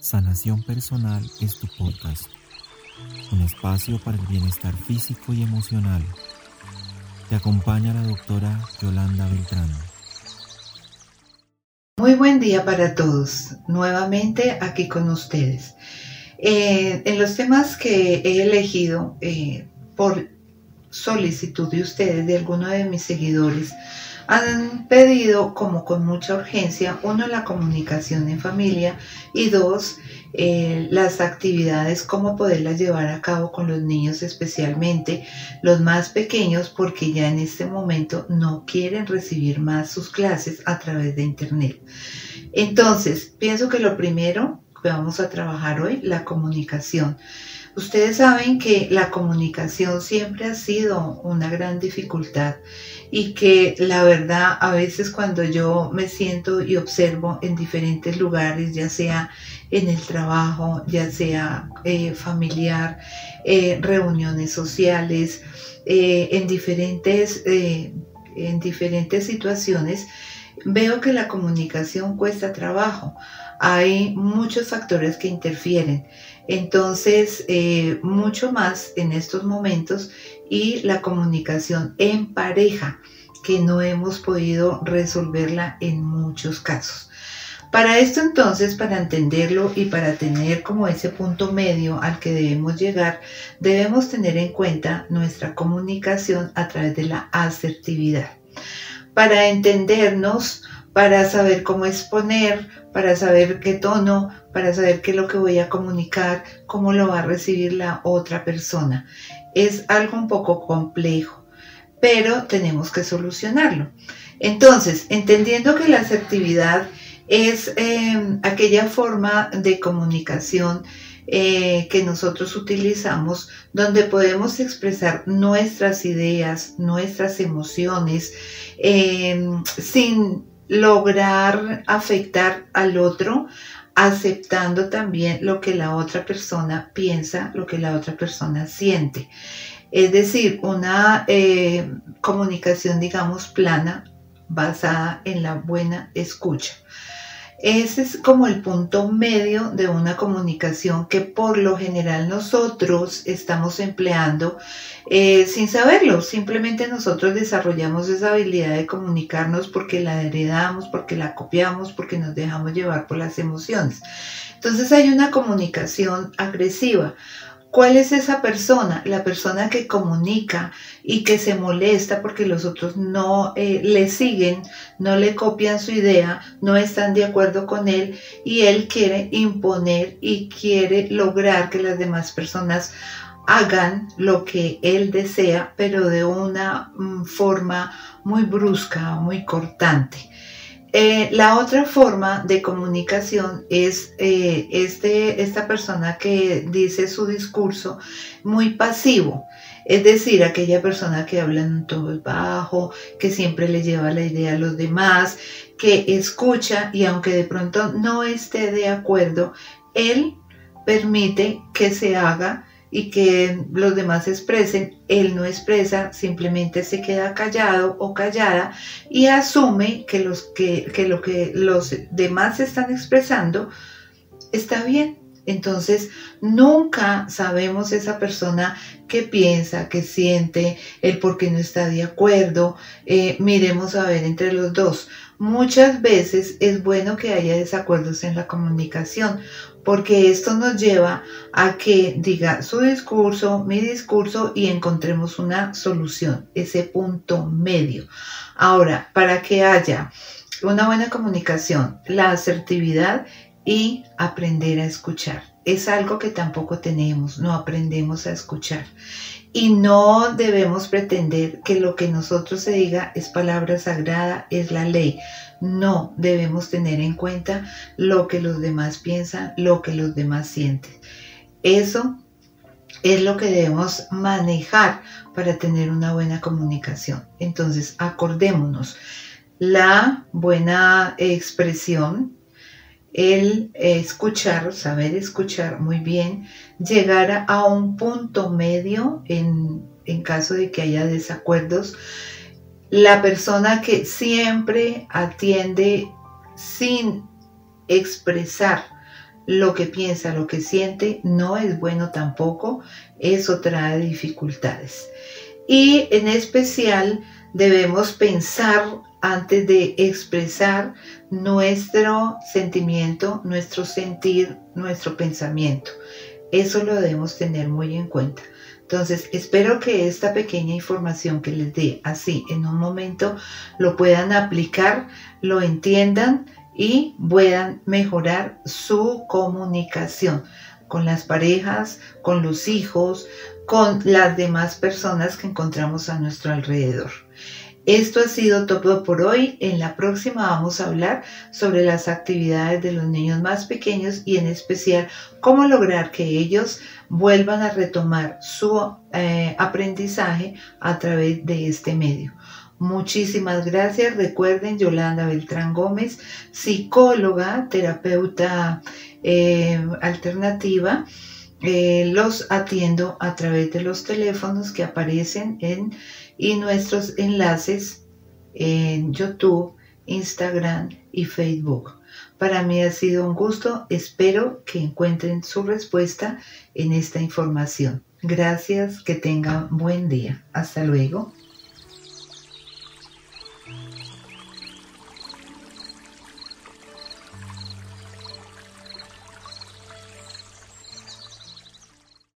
Sanación Personal es tu podcast, un espacio para el bienestar físico y emocional. Te acompaña la doctora Yolanda Beltrán. Muy buen día para todos, nuevamente aquí con ustedes. Eh, en los temas que he elegido eh, por solicitud de ustedes, de alguno de mis seguidores, han pedido como con mucha urgencia, uno, la comunicación en familia y dos, eh, las actividades, cómo poderlas llevar a cabo con los niños, especialmente los más pequeños, porque ya en este momento no quieren recibir más sus clases a través de Internet. Entonces, pienso que lo primero que vamos a trabajar hoy, la comunicación. Ustedes saben que la comunicación siempre ha sido una gran dificultad y que la verdad a veces cuando yo me siento y observo en diferentes lugares, ya sea en el trabajo, ya sea eh, familiar, eh, reuniones sociales, eh, en, diferentes, en diferentes situaciones, veo que la comunicación cuesta trabajo. Hay muchos factores que interfieren. Entonces, eh, mucho más en estos momentos y la comunicación en pareja, que no hemos podido resolverla en muchos casos. Para esto entonces, para entenderlo y para tener como ese punto medio al que debemos llegar, debemos tener en cuenta nuestra comunicación a través de la asertividad. Para entendernos, para saber cómo exponer, para saber qué tono, para saber qué es lo que voy a comunicar, cómo lo va a recibir la otra persona. Es algo un poco complejo, pero tenemos que solucionarlo. Entonces, entendiendo que la asertividad es em, aquella forma de comunicación eh, que nosotros utilizamos donde podemos expresar nuestras ideas, nuestras emociones, em, sin lograr afectar al otro, aceptando también lo que la otra persona piensa, lo que la otra persona siente. Es decir, una eh, comunicación, digamos, plana, basada en la buena escucha. Ese es como el punto medio de una comunicación que por lo general nosotros estamos empleando eh, sin saberlo. Simplemente nosotros desarrollamos esa habilidad de comunicarnos porque la heredamos, porque la copiamos, porque nos dejamos llevar por las emociones. Entonces hay una comunicación agresiva ¿Cuál es esa persona? La persona que comunica y que se molesta porque los otros no eh, le siguen, no le copian su idea, no están de acuerdo con él y él quiere imponer y quiere lograr que las demás personas hagan lo que él desea, pero de una mm, forma muy brusca, muy cortante. Eh, la otra forma de comunicación es eh, este, esta persona que dice su discurso muy pasivo, es decir, aquella persona que habla en un bajo, que siempre le lleva la idea a los demás, que escucha y aunque de pronto no esté de acuerdo, él permite que se haga y que los demás expresen, él no expresa, simplemente se queda callado o callada y asume que, los, que, que lo que los demás están expresando está bien. Entonces, nunca sabemos esa persona qué piensa, qué siente, el por qué no está de acuerdo. Eh, miremos a ver entre los dos. Muchas veces es bueno que haya desacuerdos en la comunicación, porque esto nos lleva a que diga su discurso, mi discurso y encontremos una solución, ese punto medio. Ahora, para que haya una buena comunicación, la asertividad y aprender a escuchar. Es algo que tampoco tenemos, no aprendemos a escuchar. Y no debemos pretender que lo que nosotros se diga es palabra sagrada, es la ley. No debemos tener en cuenta lo que los demás piensan, lo que los demás sienten. Eso es lo que debemos manejar para tener una buena comunicación. Entonces, acordémonos, la buena expresión el escuchar, saber escuchar muy bien, llegar a un punto medio en, caso de que haya desacuerdos. La persona que siempre atiende sin expresar lo que piensa, lo que siente, no es bueno tampoco, eso trae dificultades. Y en especial debemos pensar antes de expresar nuestro sentimiento, nuestro sentir, nuestro pensamiento. Eso lo debemos tener muy en cuenta. Entonces, espero que esta pequeña información que les dé así en un momento lo puedan aplicar, lo entiendan y puedan mejorar su comunicación con las parejas, con los hijos, con las demás personas que encontramos a nuestro alrededor. Esto ha sido todo por hoy. En la próxima vamos a hablar sobre las actividades de los niños más pequeños y en especial cómo lograr que ellos vuelvan a retomar su eh, aprendizaje a través de este medio. Muchísimas gracias. Recuerden, Yolanda Beltrán Gómez, psicóloga, terapeuta eh, alternativa. Eh, los atiendo a través de los teléfonos que aparecen en y nuestros enlaces en YouTube, Instagram y Facebook. Para mí ha sido un gusto, espero que encuentren su respuesta en esta información. Gracias, que tengan buen día. Hasta luego.